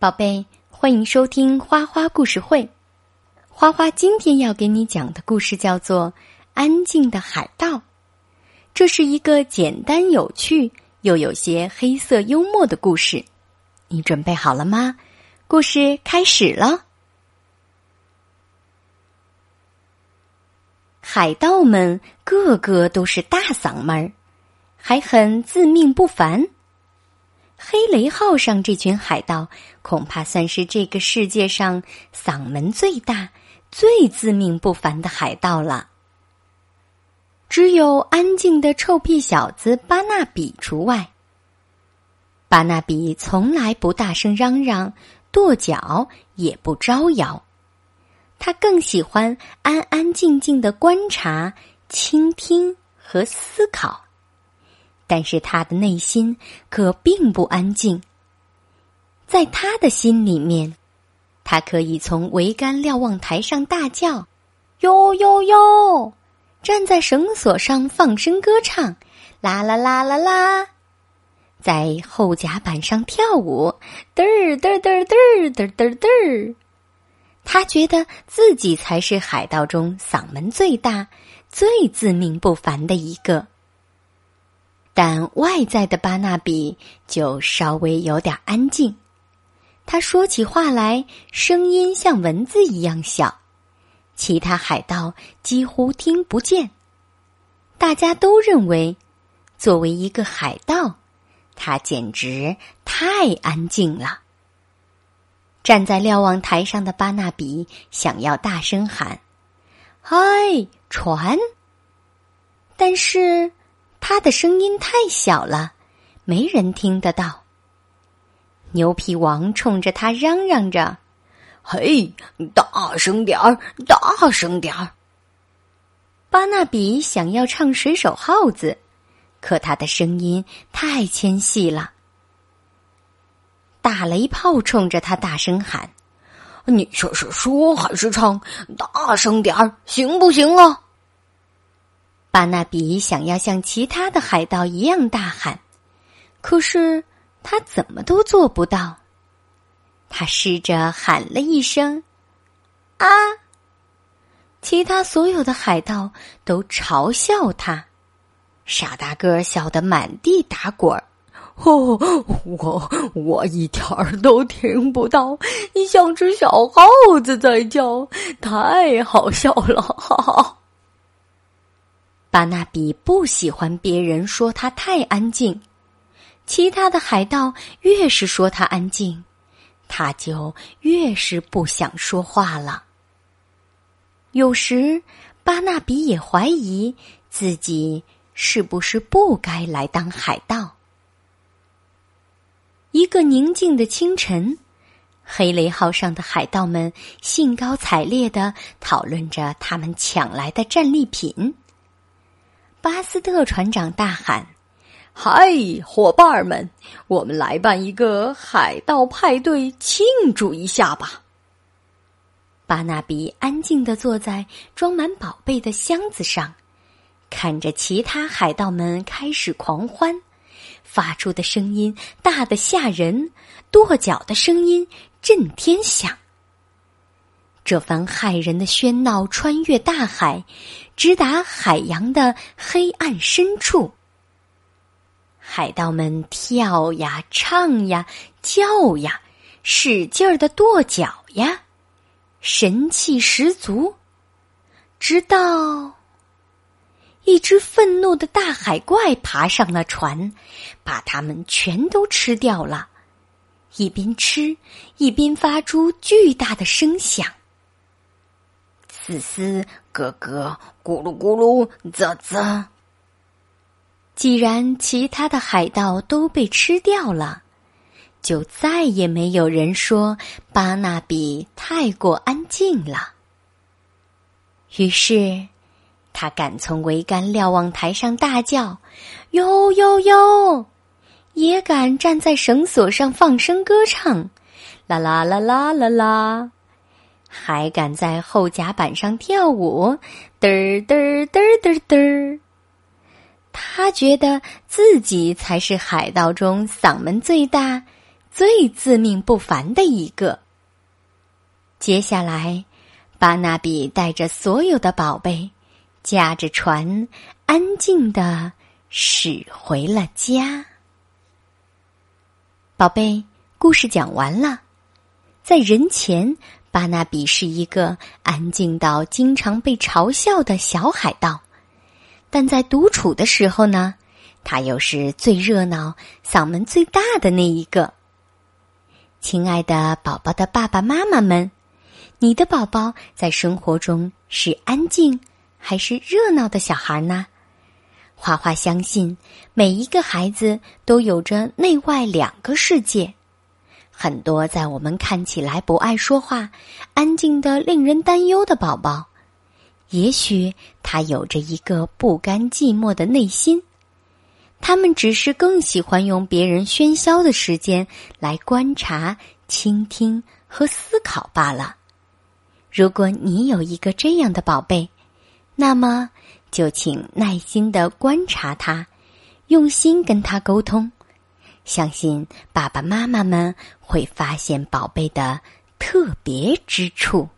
宝贝，欢迎收听花花故事会。花花今天要给你讲的故事叫做《安静的海盗》，这是一个简单有趣又有些黑色幽默的故事。你准备好了吗？故事开始了。海盗们个个都是大嗓门儿，还很自命不凡。黑雷号上这群海盗，恐怕算是这个世界上嗓门最大、最自命不凡的海盗了。只有安静的臭屁小子巴纳比除外。巴纳比从来不大声嚷嚷、跺脚，也不招摇。他更喜欢安安静静的观察、倾听和思考。但是他的内心可并不安静。在他的心里面，他可以从桅杆瞭望台上大叫：“哟哟哟！”站在绳索上放声歌唱：“啦啦啦啦啦！”在后甲板上跳舞：“嘚儿嘚儿嘚儿嘚儿嘚儿嘚儿嘚儿。”他觉得自己才是海盗中嗓门最大、最自命不凡的一个。但外在的巴纳比就稍微有点安静，他说起话来声音像蚊子一样小，其他海盗几乎听不见。大家都认为，作为一个海盗，他简直太安静了。站在瞭望台上的巴纳比想要大声喊：“嗨，船！”但是。他的声音太小了，没人听得到。牛皮王冲着他嚷嚷着：“嘿，大声点儿，大声点儿！”巴纳比想要唱《水手号子》，可他的声音太纤细了。大雷炮冲着他大声喊：“你这是说还是唱？大声点儿，行不行啊？”巴纳比想要像其他的海盗一样大喊，可是他怎么都做不到。他试着喊了一声“啊”，其他所有的海盗都嘲笑他，傻大个笑得满地打滚儿。哦，我我一点儿都听不到，你像只小耗子在叫，太好笑了，哈哈。巴纳比不喜欢别人说他太安静，其他的海盗越是说他安静，他就越是不想说话了。有时，巴纳比也怀疑自己是不是不该来当海盗。一个宁静的清晨，黑雷号上的海盗们兴高采烈的讨论着他们抢来的战利品。巴斯特船长大喊：“嗨，伙伴们，我们来办一个海盗派对，庆祝一下吧！”巴纳比安静的坐在装满宝贝的箱子上，看着其他海盗们开始狂欢，发出的声音大得吓人，跺脚的声音震天响。这番骇人的喧闹穿越大海，直达海洋的黑暗深处。海盗们跳呀、唱呀、叫呀，使劲儿的跺脚呀，神气十足。直到一只愤怒的大海怪爬上了船，把他们全都吃掉了。一边吃，一边发出巨大的声响。嘶嘶，咯咯，咕噜咕噜，啧啧。既然其他的海盗都被吃掉了，就再也没有人说巴纳比太过安静了。于是，他敢从桅杆瞭望台上大叫：“哟哟哟！”也敢站在绳索上放声歌唱：“啦啦啦啦啦啦。”还敢在后甲板上跳舞，嘚儿嘚儿嘚儿嘚儿嘚。他觉得自己才是海盗中嗓门最大、最自命不凡的一个。接下来，巴纳比带着所有的宝贝，驾着船，安静的驶回了家。宝贝，故事讲完了。在人前，巴纳比是一个安静到经常被嘲笑的小海盗，但在独处的时候呢，他又是最热闹、嗓门最大的那一个。亲爱的宝宝的爸爸妈妈们，你的宝宝在生活中是安静还是热闹的小孩呢？花花相信，每一个孩子都有着内外两个世界。很多在我们看起来不爱说话、安静的令人担忧的宝宝，也许他有着一个不甘寂寞的内心。他们只是更喜欢用别人喧嚣的时间来观察、倾听和思考罢了。如果你有一个这样的宝贝，那么就请耐心的观察他，用心跟他沟通。相信爸爸妈妈们会发现宝贝的特别之处。